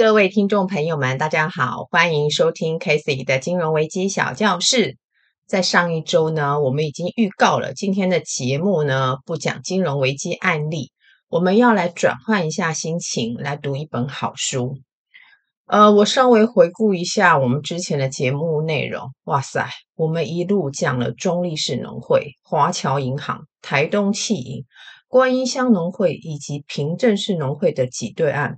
各位听众朋友们，大家好，欢迎收听 Casey 的金融危机小教室。在上一周呢，我们已经预告了今天的节目呢，不讲金融危机案例，我们要来转换一下心情，来读一本好书。呃，我稍微回顾一下我们之前的节目内容。哇塞，我们一路讲了中立市农会、华侨银行、台东汽银、观音乡农会以及平镇市农会的挤兑案。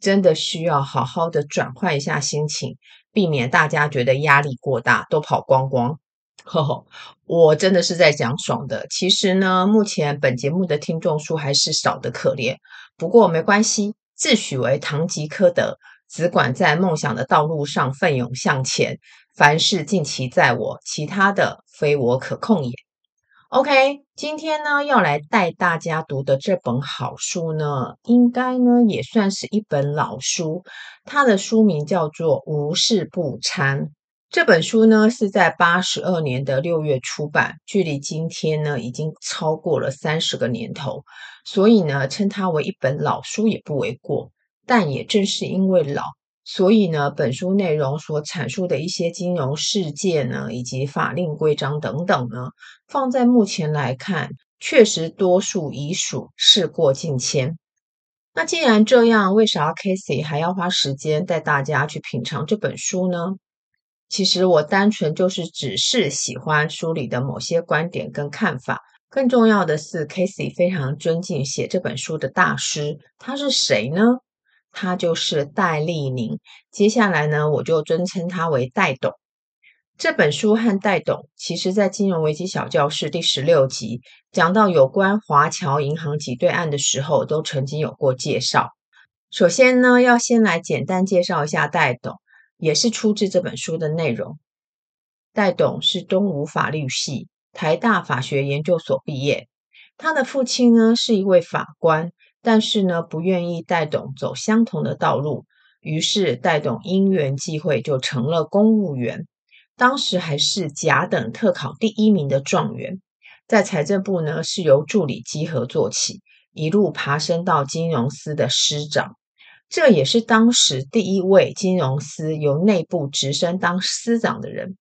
真的需要好好的转换一下心情，避免大家觉得压力过大，都跑光光。呵 呵，我真的是在讲爽的。其实呢，目前本节目的听众数还是少得可怜。不过没关系，自诩为堂吉诃德，只管在梦想的道路上奋勇向前。凡事尽其在我，其他的非我可控也。OK，今天呢要来带大家读的这本好书呢，应该呢也算是一本老书。它的书名叫做《无事不参》。这本书呢是在八十二年的六月出版，距离今天呢已经超过了三十个年头，所以呢称它为一本老书也不为过。但也正是因为老。所以呢，本书内容所阐述的一些金融事件呢，以及法令规章等等呢，放在目前来看，确实多数已属事过境迁。那既然这样，为啥 Casey 还要花时间带大家去品尝这本书呢？其实我单纯就是只是喜欢书里的某些观点跟看法。更重要的是，Casey 非常尊敬写这本书的大师，他是谁呢？他就是戴立宁，接下来呢，我就尊称他为戴董。这本书和戴董，其实在金融危机小教室第十六集讲到有关华侨银行挤兑案的时候，都曾经有过介绍。首先呢，要先来简单介绍一下戴董，也是出自这本书的内容。戴董是东吴法律系、台大法学研究所毕业，他的父亲呢是一位法官。但是呢，不愿意戴董走相同的道路，于是戴董因缘际会就成了公务员，当时还是甲等特考第一名的状元，在财政部呢是由助理稽核做起，一路爬升到金融司的司长，这也是当时第一位金融司由内部直升当司长的人。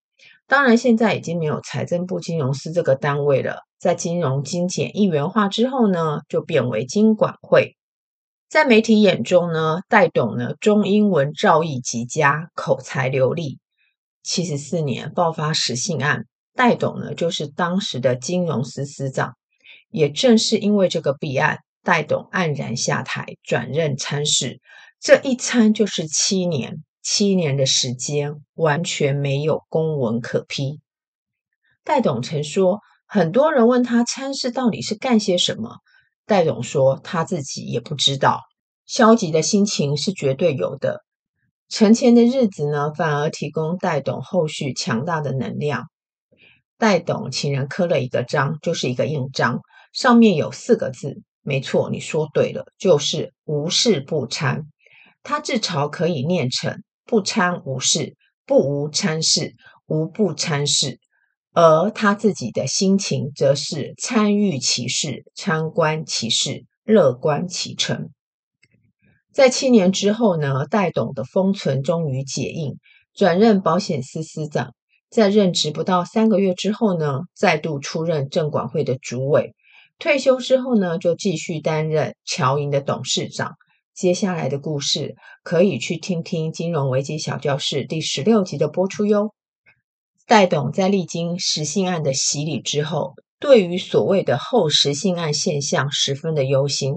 当然，现在已经没有财政部金融司这个单位了。在金融精简一元化之后呢，就变为金管会。在媒体眼中呢，戴董呢中英文造诣极佳，口才流利。七十四年爆发十信案，戴董呢就是当时的金融司司长。也正是因为这个弊案，戴董黯然下台，转任参事。这一参就是七年，七年的时间完全没有公文可批。戴董曾说。很多人问他参事到底是干些什么，戴董说他自己也不知道。消极的心情是绝对有的，沉潜的日子呢，反而提供戴董后续强大的能量。戴董请人刻了一个章，就是一个印章，上面有四个字，没错，你说对了，就是无事不参。他自嘲可以念成不参无事，不无参事，无不参事。而他自己的心情则是参与其事，参观其事，乐观其成。在七年之后呢，戴董的封存终于解印，转任保险司司长。在任职不到三个月之后呢，再度出任证管会的主委。退休之后呢，就继续担任侨银的董事长。接下来的故事可以去听听《金融危机小教室》第十六集的播出哟。戴董在历经十信案的洗礼之后，对于所谓的后十信案现象十分的忧心。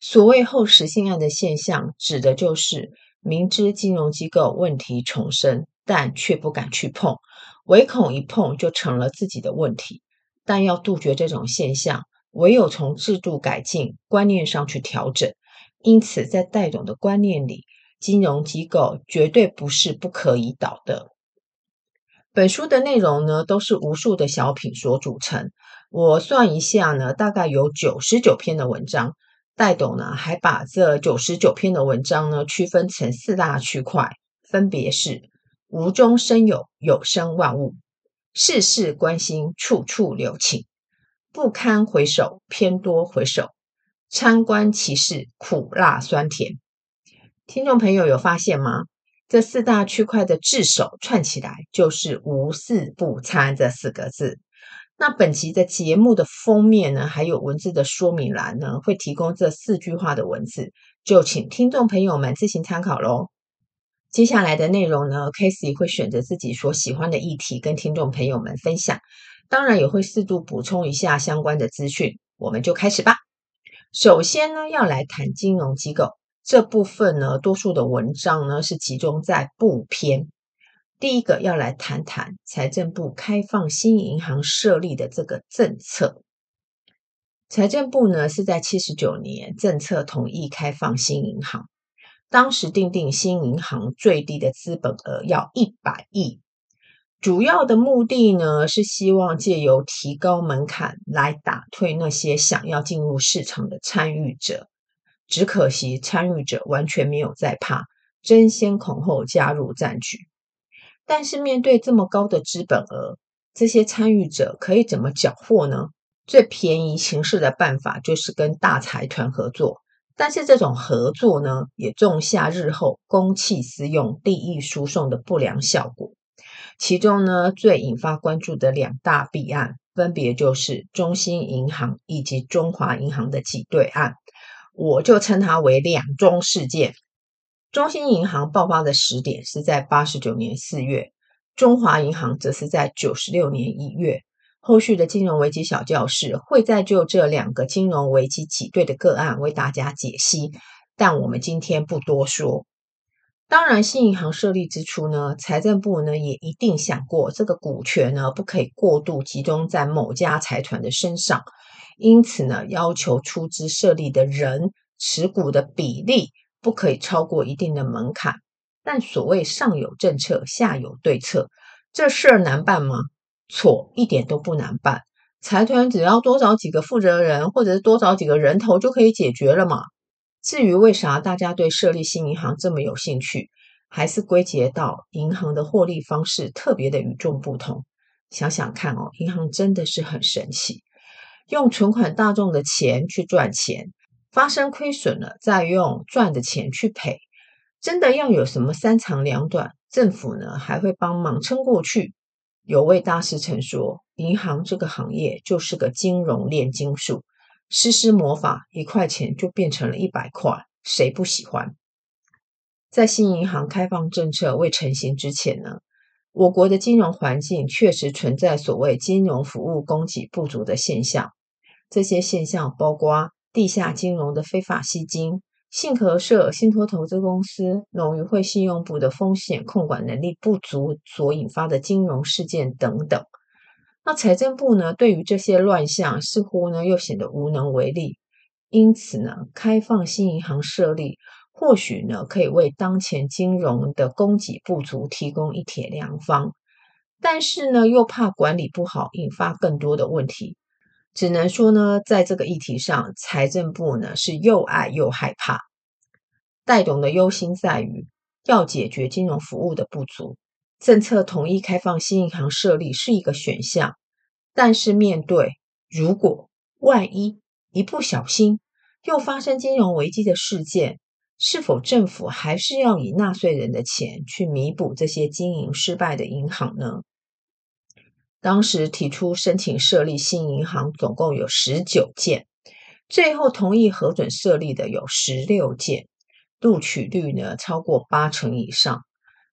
所谓后十信案的现象，指的就是明知金融机构问题丛生，但却不敢去碰，唯恐一碰就成了自己的问题。但要杜绝这种现象，唯有从制度改进、观念上去调整。因此，在戴董的观念里，金融机构绝对不是不可以倒的。本书的内容呢，都是无数的小品所组成。我算一下呢，大概有九十九篇的文章。戴董呢，还把这九十九篇的文章呢，区分成四大区块，分别是：无中生有，有生万物；事事关心，处处留情；不堪回首，偏多回首；参观其事，苦辣酸甜；听众朋友有发现吗？这四大区块的字首串起来就是“无四不参”这四个字。那本期的节目的封面呢，还有文字的说明栏呢，会提供这四句话的文字，就请听众朋友们自行参考喽。接下来的内容呢，Casey 会选择自己所喜欢的议题跟听众朋友们分享，当然也会适度补充一下相关的资讯。我们就开始吧。首先呢，要来谈金融机构这部分呢，多数的文章呢是集中在部篇。第一个要来谈谈财政部开放新银行设立的这个政策。财政部呢是在七十九年政策同意开放新银行。当时定定新银行最低的资本额要一百亿，主要的目的呢是希望借由提高门槛来打退那些想要进入市场的参与者。只可惜参与者完全没有在怕，争先恐后加入战局。但是面对这么高的资本额，这些参与者可以怎么缴获呢？最便宜行事的办法就是跟大财团合作。但是这种合作呢，也种下日后公器私用、利益输送的不良效果。其中呢，最引发关注的两大弊案，分别就是中兴银行以及中华银行的挤兑案。我就称它为“两中事件”。中兴银行爆发的时点是在八十九年四月，中华银行则是在九十六年一月。后续的金融危机小教室会再就这两个金融危机挤兑的个案为大家解析，但我们今天不多说。当然，新银行设立之初呢，财政部呢也一定想过，这个股权呢不可以过度集中在某家财团的身上，因此呢，要求出资设立的人持股的比例不可以超过一定的门槛。但所谓上有政策，下有对策，这事儿难办吗？错，一点都不难办。财团只要多找几个负责人，或者是多找几个人头就可以解决了嘛。至于为啥大家对设立新银行这么有兴趣，还是归结到银行的获利方式特别的与众不同。想想看哦，银行真的是很神奇，用存款大众的钱去赚钱，发生亏损了再用赚的钱去赔，真的要有什么三长两短，政府呢还会帮忙撑过去。有位大师曾说：“银行这个行业就是个金融炼金术，施施魔法，一块钱就变成了一百块，谁不喜欢？”在新银行开放政策未成型之前呢，我国的金融环境确实存在所谓金融服务供给不足的现象。这些现象包括地下金融的非法吸金。信合社、信托投资公司、农渔会信用部的风险控管能力不足所引发的金融事件等等，那财政部呢，对于这些乱象似乎呢又显得无能为力。因此呢，开放新银行设立，或许呢可以为当前金融的供给不足提供一帖良方，但是呢又怕管理不好，引发更多的问题。只能说呢，在这个议题上，财政部呢是又爱又害怕。戴董的忧心在于，要解决金融服务的不足，政策同意开放新银行设立是一个选项，但是面对如果万一一不小心又发生金融危机的事件，是否政府还是要以纳税人的钱去弥补这些经营失败的银行呢？当时提出申请设立新银行，总共有十九件，最后同意核准设立的有十六件，录取率呢超过八成以上。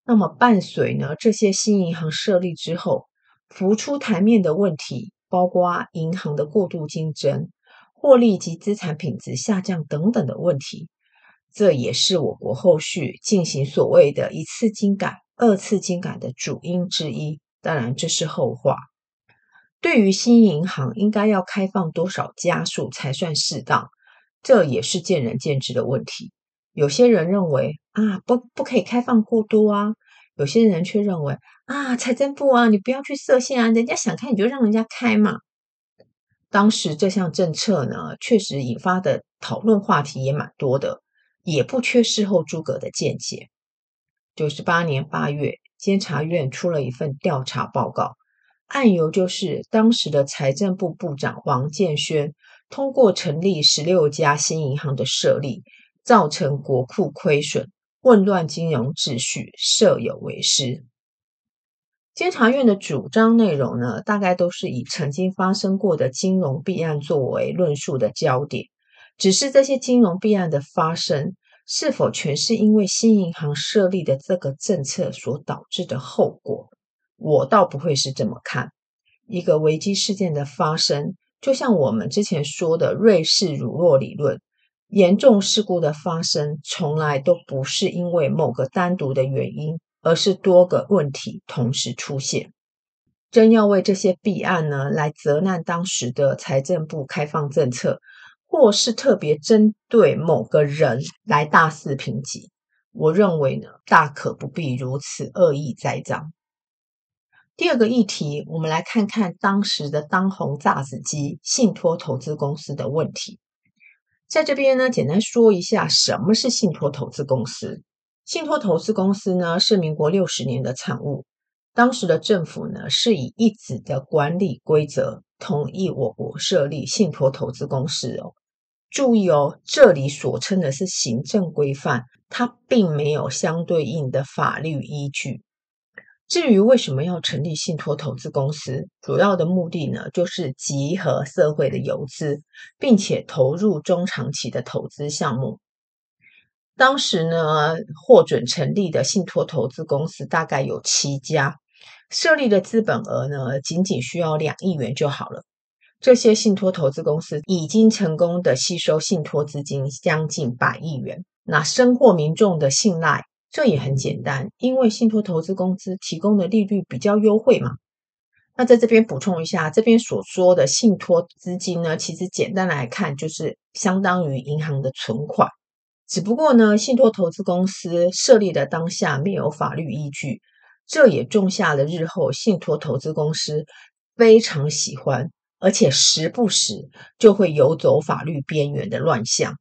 那么伴随呢这些新银行设立之后，浮出台面的问题，包括银行的过度竞争、获利及资产品质下降等等的问题，这也是我国后续进行所谓的一次金改、二次金改的主因之一。当然，这是后话。对于新银行应该要开放多少家数才算适当，这也是见仁见智的问题。有些人认为啊，不不可以开放过多啊；有些人却认为啊，财政部啊，你不要去设限啊，人家想开你就让人家开嘛。当时这项政策呢，确实引发的讨论话题也蛮多的，也不缺事后诸葛的见解。九十八年八月。监察院出了一份调查报告，案由就是当时的财政部部长王建煊通过成立十六家新银行的设立，造成国库亏损，混乱金融秩序，设有为师。监察院的主张内容呢，大概都是以曾经发生过的金融弊案作为论述的焦点。只是这些金融弊案的发生，是否全是因为新银行设立的这个政策所导致的后果？我倒不会是这么看。一个危机事件的发生，就像我们之前说的瑞士乳酪理论，严重事故的发生从来都不是因为某个单独的原因，而是多个问题同时出现。真要为这些弊案呢来责难当时的财政部开放政策，或是特别针对某个人来大肆评级，我认为呢大可不必如此恶意栽赃。第二个议题，我们来看看当时的当红炸子鸡信托投资公司的问题。在这边呢，简单说一下什么是信托投资公司。信托投资公司呢是民国六十年的产物，当时的政府呢是以一纸的管理规则同意我国设立信托投资公司哦。注意哦，这里所称的是行政规范，它并没有相对应的法律依据。至于为什么要成立信托投资公司，主要的目的呢，就是集合社会的游资，并且投入中长期的投资项目。当时呢，获准成立的信托投资公司大概有七家，设立的资本额呢，仅仅需要两亿元就好了。这些信托投资公司已经成功的吸收信托资金将近百亿元，那深获民众的信赖。这也很简单，因为信托投资公司提供的利率比较优惠嘛。那在这边补充一下，这边所说的信托资金呢，其实简单来看就是相当于银行的存款。只不过呢，信托投资公司设立的当下没有法律依据，这也种下了日后信托投资公司非常喜欢，而且时不时就会游走法律边缘的乱象。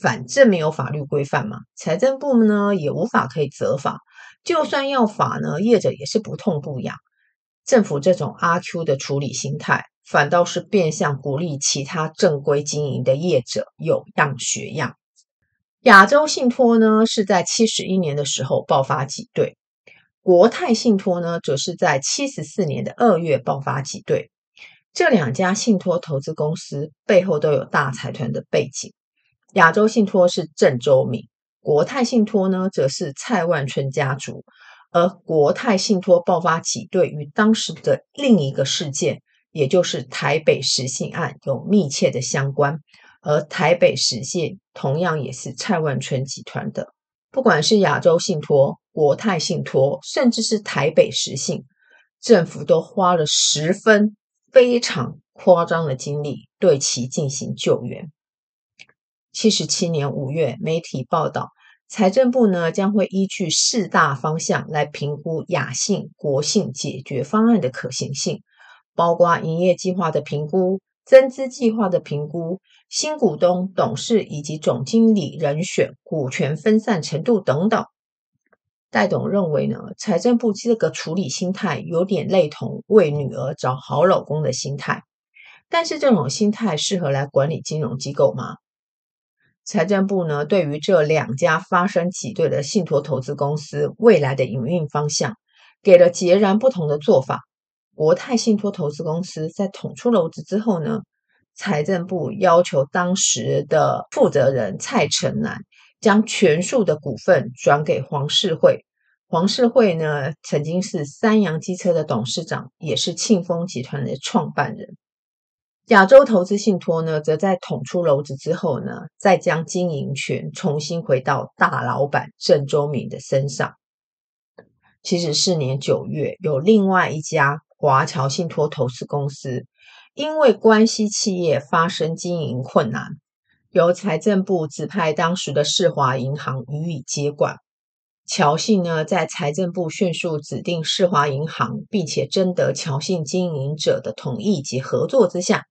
反正没有法律规范嘛，财政部呢也无法可以责罚，就算要罚呢，业者也是不痛不痒。政府这种阿 Q 的处理心态，反倒是变相鼓励其他正规经营的业者有样学样。亚洲信托呢是在七十一年的时候爆发挤兑，国泰信托呢则是在七十四年的二月爆发挤兑。这两家信托投资公司背后都有大财团的背景。亚洲信托是郑周铭，国泰信托呢，则是蔡万春家族。而国泰信托爆发挤兑与当时的另一个事件，也就是台北时信案有密切的相关。而台北实信同样也是蔡万春集团的。不管是亚洲信托、国泰信托，甚至是台北时信，政府都花了十分非常夸张的经历对其进行救援。七十七年五月，媒体报道，财政部呢将会依据四大方向来评估亚信、国信解决方案的可行性，包括营业计划的评估、增资计划的评估、新股东、董事以及总经理人选、股权分散程度等等。戴董认为呢，财政部这个处理心态有点类同为女儿找好老公的心态，但是这种心态适合来管理金融机构吗？财政部呢，对于这两家发生挤兑的信托投资公司未来的营运方向，给了截然不同的做法。国泰信托投资公司在捅出篓子之后呢，财政部要求当时的负责人蔡成南将全数的股份转给黄世惠。黄世惠呢，曾经是三洋机车的董事长，也是庆丰集团的创办人。亚洲投资信托呢，则在捅出篓子之后呢，再将经营权重新回到大老板郑周铭的身上。其实四年九月，有另外一家华侨信托投资公司，因为关系企业发生经营困难，由财政部指派当时的世华银行予以接管。侨信呢，在财政部迅速指定世华银行，并且征得侨信经营者的同意及合作之下。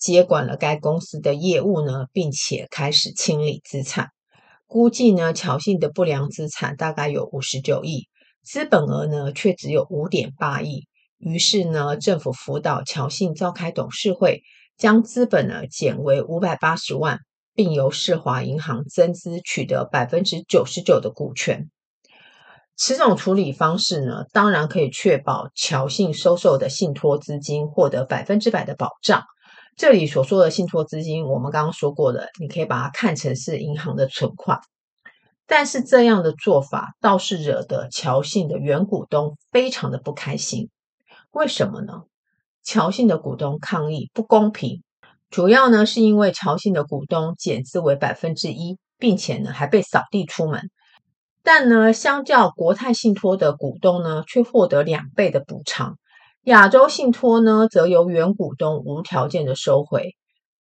接管了该公司的业务呢，并且开始清理资产。估计呢，侨信的不良资产大概有五十九亿，资本额呢却只有五点八亿。于是呢，政府辅导侨信召开董事会，将资本呢减为五百八十万，并由世华银行增资取得百分之九十九的股权。此种处理方式呢，当然可以确保侨信收受的信托资金获得百分之百的保障。这里所说的信托资金，我们刚刚说过的，你可以把它看成是银行的存款。但是这样的做法倒是惹得侨信的原股东非常的不开心。为什么呢？侨信的股东抗议不公平，主要呢是因为侨信的股东减资为百分之一，并且呢还被扫地出门。但呢，相较国泰信托的股东呢，却获得两倍的补偿。亚洲信托呢，则由原股东无条件的收回。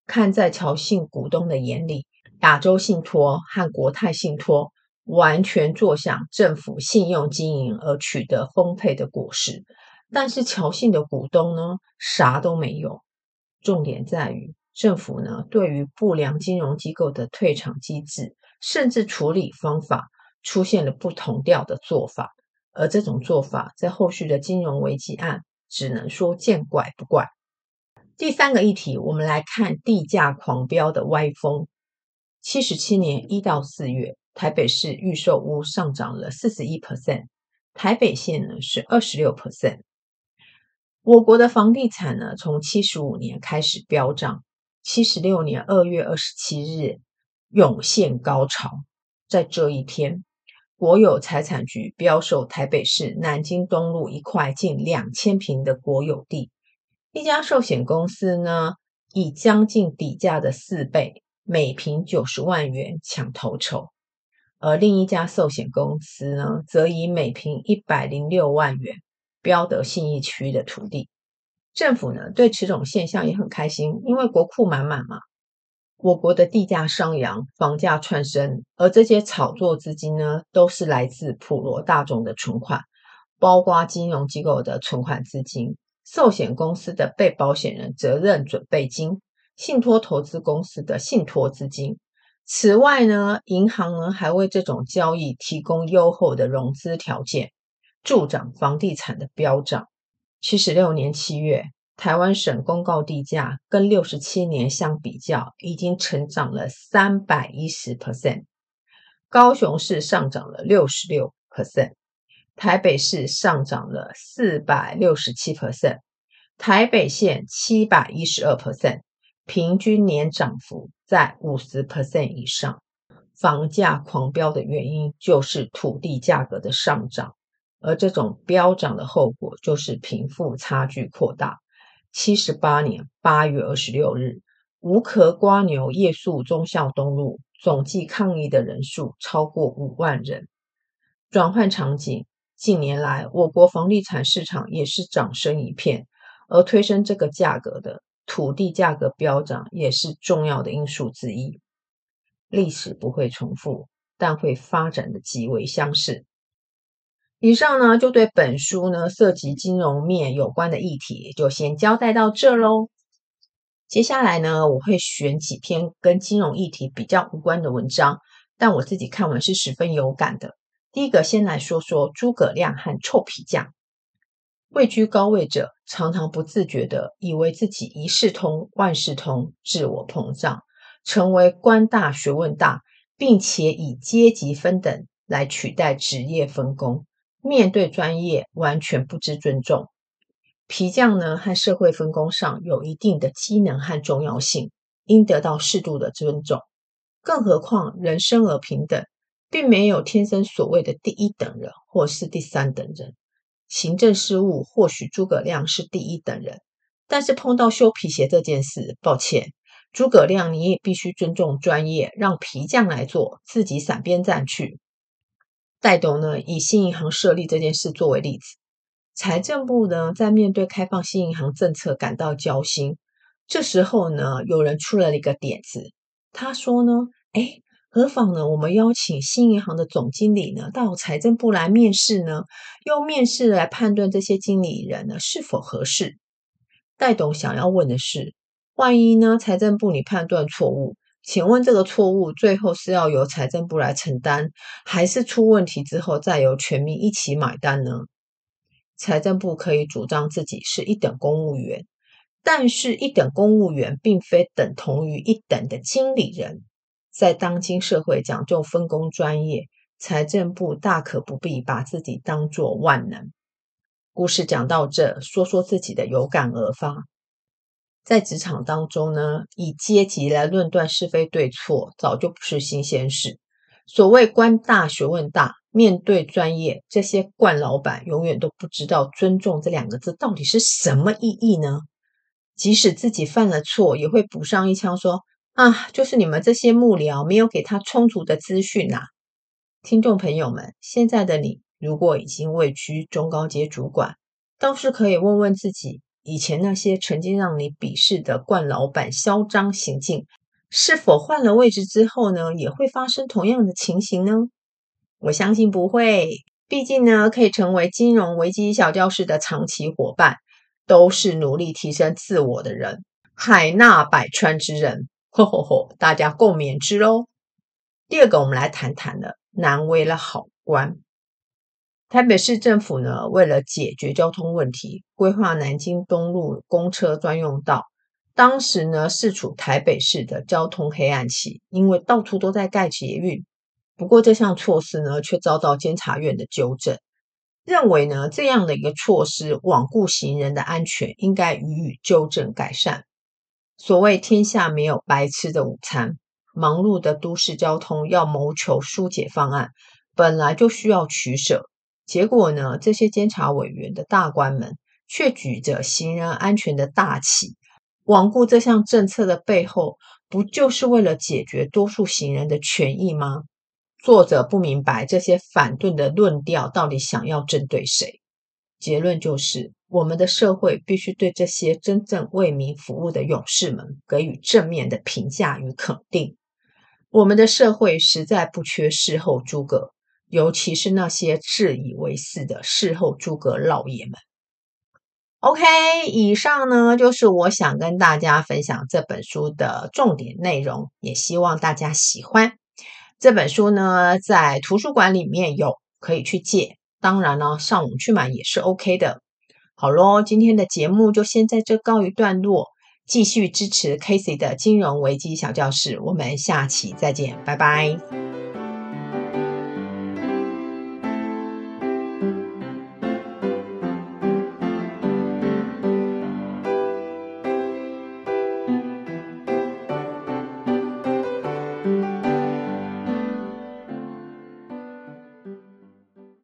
看在侨信股东的眼里。亚洲信托和国泰信托完全坐享政府信用经营而取得丰沛的果实，但是侨信的股东呢，啥都没有。重点在于政府呢，对于不良金融机构的退场机制，甚至处理方法出现了不同调的做法，而这种做法在后续的金融危机案只能说见怪不怪。第三个议题，我们来看地价狂飙的歪风。七十七年一到四月，台北市预售屋上涨了四十一 percent，台北县呢是二十六 percent。我国的房地产呢，从七十五年开始飙涨，七十六年二月二十七日涌现高潮。在这一天，国有财产局标售台北市南京东路一块近两千坪的国有地，一家寿险公司呢，以将近底价的四倍。每坪九十万元抢头筹，而另一家寿险公司呢，则以每坪一百零六万元标得信义区的土地。政府呢，对此种现象也很开心，因为国库满满嘛。我国的地价上扬，房价窜升，而这些炒作资金呢，都是来自普罗大众的存款，包括金融机构的存款资金、寿险公司的被保险人责任准备金。信托投资公司的信托资金，此外呢，银行呢还为这种交易提供优厚的融资条件，助长房地产的飙涨。七十六年七月，台湾省公告地价跟六十七年相比较，已经成长了三百一十 percent。高雄市上涨了六十六 percent，台北市上涨了四百六十七 percent，台北县七百一十二 percent。平均年涨幅在五十 percent 以上，房价狂飙的原因就是土地价格的上涨，而这种飙涨的后果就是贫富差距扩大。七十八年八月二十六日，无壳蜗牛夜宿忠孝东路，总计抗议的人数超过五万人。转换场景，近年来我国房地产市场也是涨声一片，而推升这个价格的。土地价格飙涨也是重要的因素之一。历史不会重复，但会发展的极为相似。以上呢，就对本书呢涉及金融面有关的议题，就先交代到这喽。接下来呢，我会选几篇跟金融议题比较无关的文章，但我自己看完是十分有感的。第一个，先来说说诸葛亮和臭皮匠。位居高位者常常不自觉地以为自己一事通万事通，自我膨胀，成为官大学问大，并且以阶级分等来取代职业分工，面对专业完全不知尊重。皮匠呢，和社会分工上有一定的机能和重要性，应得到适度的尊重。更何况人生而平等，并没有天生所谓的第一等人或是第三等人。行政事务或许诸葛亮是第一等人，但是碰到修皮鞋这件事，抱歉，诸葛亮你也必须尊重专业，让皮匠来做，自己散边站去。戴董呢，以新银行设立这件事作为例子，财政部呢在面对开放新银行政策感到焦心，这时候呢，有人出了一个点子，他说呢，诶何妨呢？我们邀请新银行的总经理呢到财政部来面试呢，用面试来判断这些经理人呢是否合适。戴董想要问的是，万一呢财政部你判断错误，请问这个错误最后是要由财政部来承担，还是出问题之后再由全民一起买单呢？财政部可以主张自己是一等公务员，但是一等公务员并非等同于一等的经理人。在当今社会讲究分工专业，财政部大可不必把自己当作万能。故事讲到这，说说自己的有感而发。在职场当中呢，以阶级来论断是非对错，早就不是新鲜事。所谓官大学问大，面对专业，这些惯老板永远都不知道“尊重”这两个字到底是什么意义呢？即使自己犯了错，也会补上一枪说：“啊，就是你们这些幕僚没有给他充足的资讯呐。”听众朋友们，现在的你如果已经位居中高阶主管，倒是可以问问自己，以前那些曾经让你鄙视的惯老板嚣张行径。是否换了位置之后呢，也会发生同样的情形呢？我相信不会，毕竟呢，可以成为金融危机小教室的长期伙伴，都是努力提升自我的人，海纳百川之人。吼吼吼，大家共勉之喽。第二个，我们来谈谈了，难为了好官。台北市政府呢，为了解决交通问题，规划南京东路公车专用道。当时呢，是处台北市的交通黑暗期，因为到处都在盖捷运。不过这项措施呢，却遭到监察院的纠正，认为呢，这样的一个措施罔顾行人的安全，应该予以纠正改善。所谓天下没有白吃的午餐，忙碌的都市交通要谋求疏解方案，本来就需要取舍。结果呢，这些监察委员的大官们却举着行人安全的大旗。罔顾这项政策的背后，不就是为了解决多数行人的权益吗？作者不明白这些反对的论调到底想要针对谁。结论就是，我们的社会必须对这些真正为民服务的勇士们给予正面的评价与肯定。我们的社会实在不缺事后诸葛，尤其是那些自以为是的事后诸葛老爷们。OK，以上呢就是我想跟大家分享这本书的重点内容，也希望大家喜欢。这本书呢，在图书馆里面有可以去借，当然呢，上网去买也是 OK 的。好喽，今天的节目就先在这告一段落，继续支持 Casey 的金融危机小教室，我们下期再见，拜拜。